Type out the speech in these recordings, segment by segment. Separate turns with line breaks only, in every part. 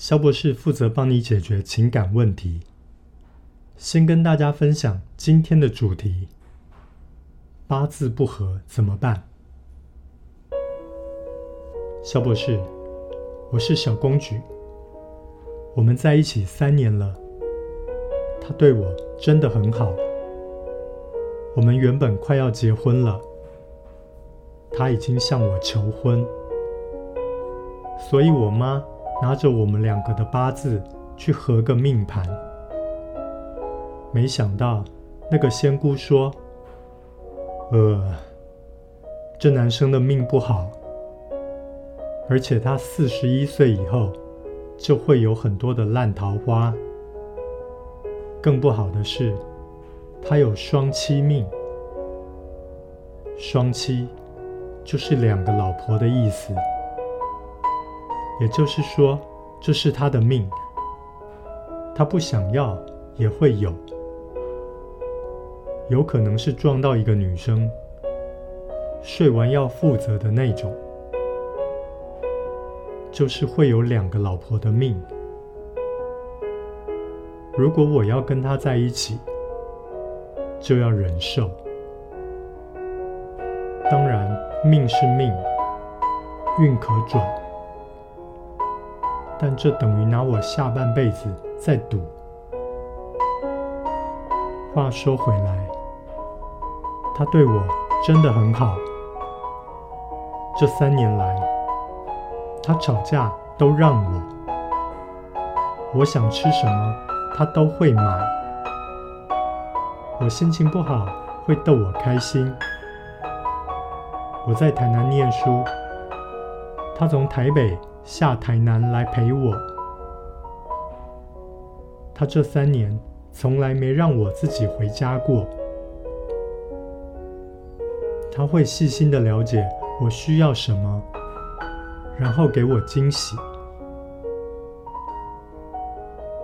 肖博士负责帮你解决情感问题。先跟大家分享今天的主题：八字不合怎么办？肖博士，我是小公举，我们在一起三年了，他对我真的很好。我们原本快要结婚了，他已经向我求婚，所以我妈。拿着我们两个的八字去合个命盘，没想到那个仙姑说：“呃，这男生的命不好，而且他四十一岁以后就会有很多的烂桃花。更不好的是，他有双妻命。双妻就是两个老婆的意思。”也就是说，这是他的命，他不想要也会有，有可能是撞到一个女生，睡完要负责的那种，就是会有两个老婆的命。如果我要跟他在一起，就要忍受。当然，命是命，运可转。但这等于拿我下半辈子在赌。话说回来，他对我真的很好。这三年来，他吵架都让我，我想吃什么，他都会买。我心情不好，会逗我开心。我在台南念书，他从台北。下台南来陪我，他这三年从来没让我自己回家过。他会细心的了解我需要什么，然后给我惊喜。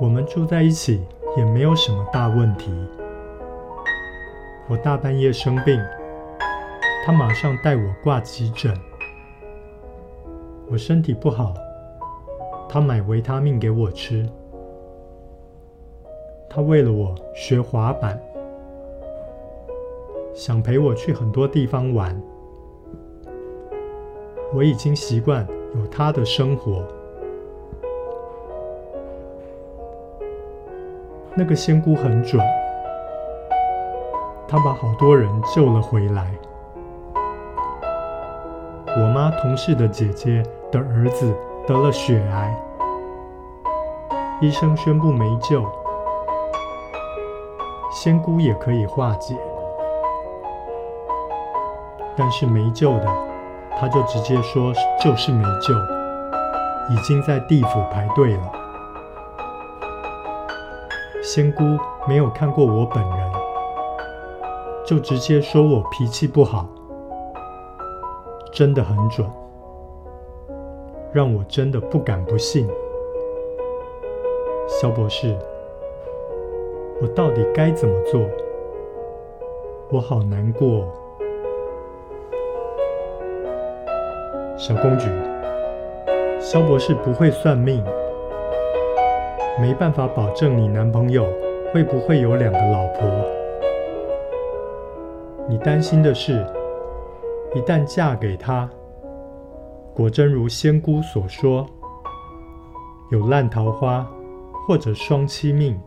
我们住在一起也没有什么大问题。我大半夜生病，他马上带我挂急诊。我身体不好，他买维他命给我吃。他为了我学滑板，想陪我去很多地方玩。我已经习惯有他的生活。那个仙姑很准，她把好多人救了回来。我妈同事的姐姐的儿子得了血癌，医生宣布没救，仙姑也可以化解，但是没救的，他就直接说就是没救，已经在地府排队了。仙姑没有看过我本人，就直接说我脾气不好。真的很准，让我真的不敢不信。肖博士，我到底该怎么做？我好难过。小公举，肖博士不会算命，没办法保证你男朋友会不会有两个老婆。你担心的是，一旦嫁给他，果真如仙姑所说，有烂桃花或者双妻命，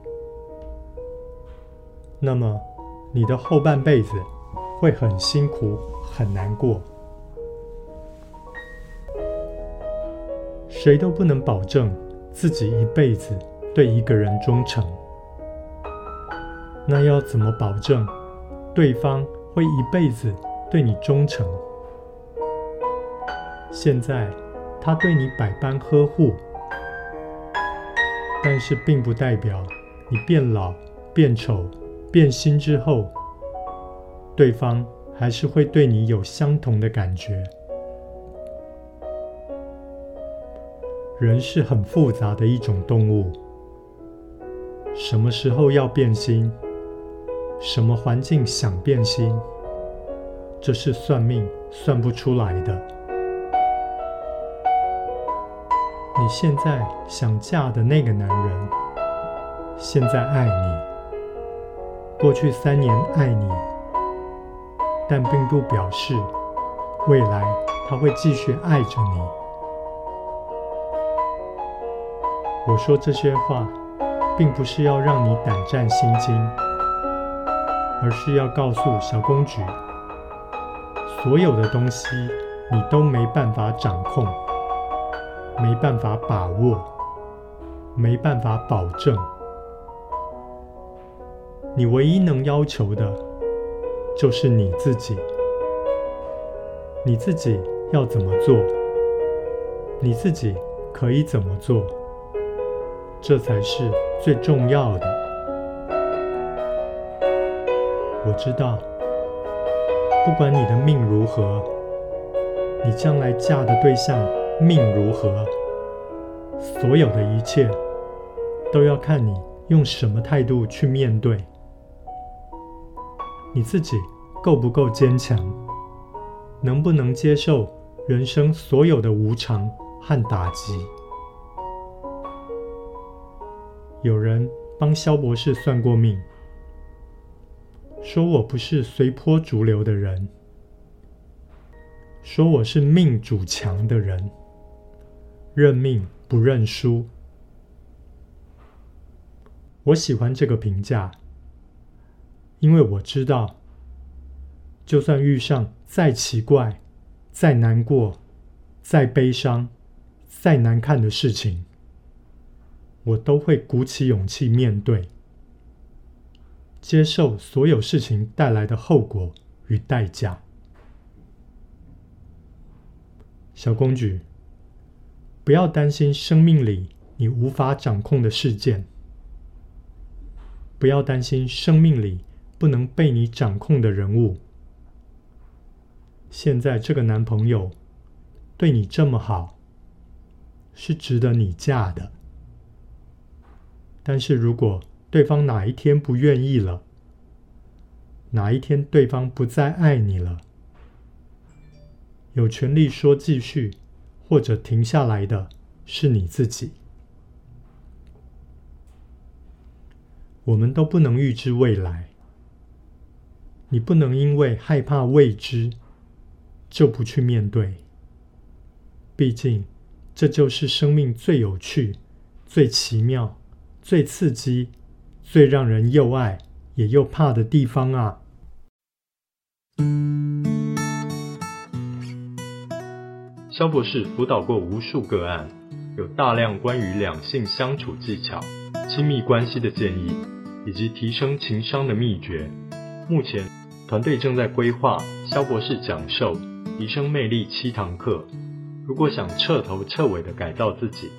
那么你的后半辈子会很辛苦、很难过。谁都不能保证自己一辈子对一个人忠诚，那要怎么保证对方会一辈子对你忠诚？现在他对你百般呵护，但是并不代表你变老、变丑、变心之后，对方还是会对你有相同的感觉。人是很复杂的一种动物，什么时候要变心，什么环境想变心，这是算命算不出来的。你现在想嫁的那个男人，现在爱你，过去三年爱你，但并不表示未来他会继续爱着你。我说这些话，并不是要让你胆战心惊，而是要告诉小公举，所有的东西你都没办法掌控，没办法把握，没办法保证。你唯一能要求的，就是你自己。你自己要怎么做？你自己可以怎么做？这才是最重要的。我知道，不管你的命如何，你将来嫁的对象命如何，所有的一切都要看你用什么态度去面对。你自己够不够坚强？能不能接受人生所有的无常和打击？有人帮肖博士算过命，说我不是随波逐流的人，说我是命主强的人，认命不认输。我喜欢这个评价，因为我知道，就算遇上再奇怪、再难过、再悲伤、再难看的事情。我都会鼓起勇气面对，接受所有事情带来的后果与代价。小公举，不要担心生命里你无法掌控的事件，不要担心生命里不能被你掌控的人物。现在这个男朋友对你这么好，是值得你嫁的。但是如果对方哪一天不愿意了，哪一天对方不再爱你了，有权利说继续或者停下来的是你自己。我们都不能预知未来，你不能因为害怕未知就不去面对。毕竟，这就是生命最有趣、最奇妙。最刺激、最让人又爱也又怕的地方啊！肖博士辅导过无数个案，有大量关于两性相处技巧、亲密关系的建议，以及提升情商的秘诀。目前，团队正在规划肖博士讲授提升魅力七堂课。如果想彻头彻尾的改造自己，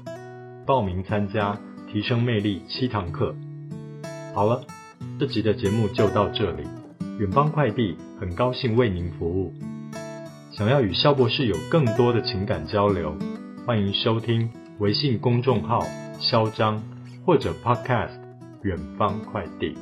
报名参加。提升魅力七堂课。好了，这集的节目就到这里。远方快递很高兴为您服务。想要与肖博士有更多的情感交流，欢迎收听微信公众号“肖张”或者 Podcast“ 远方快递”。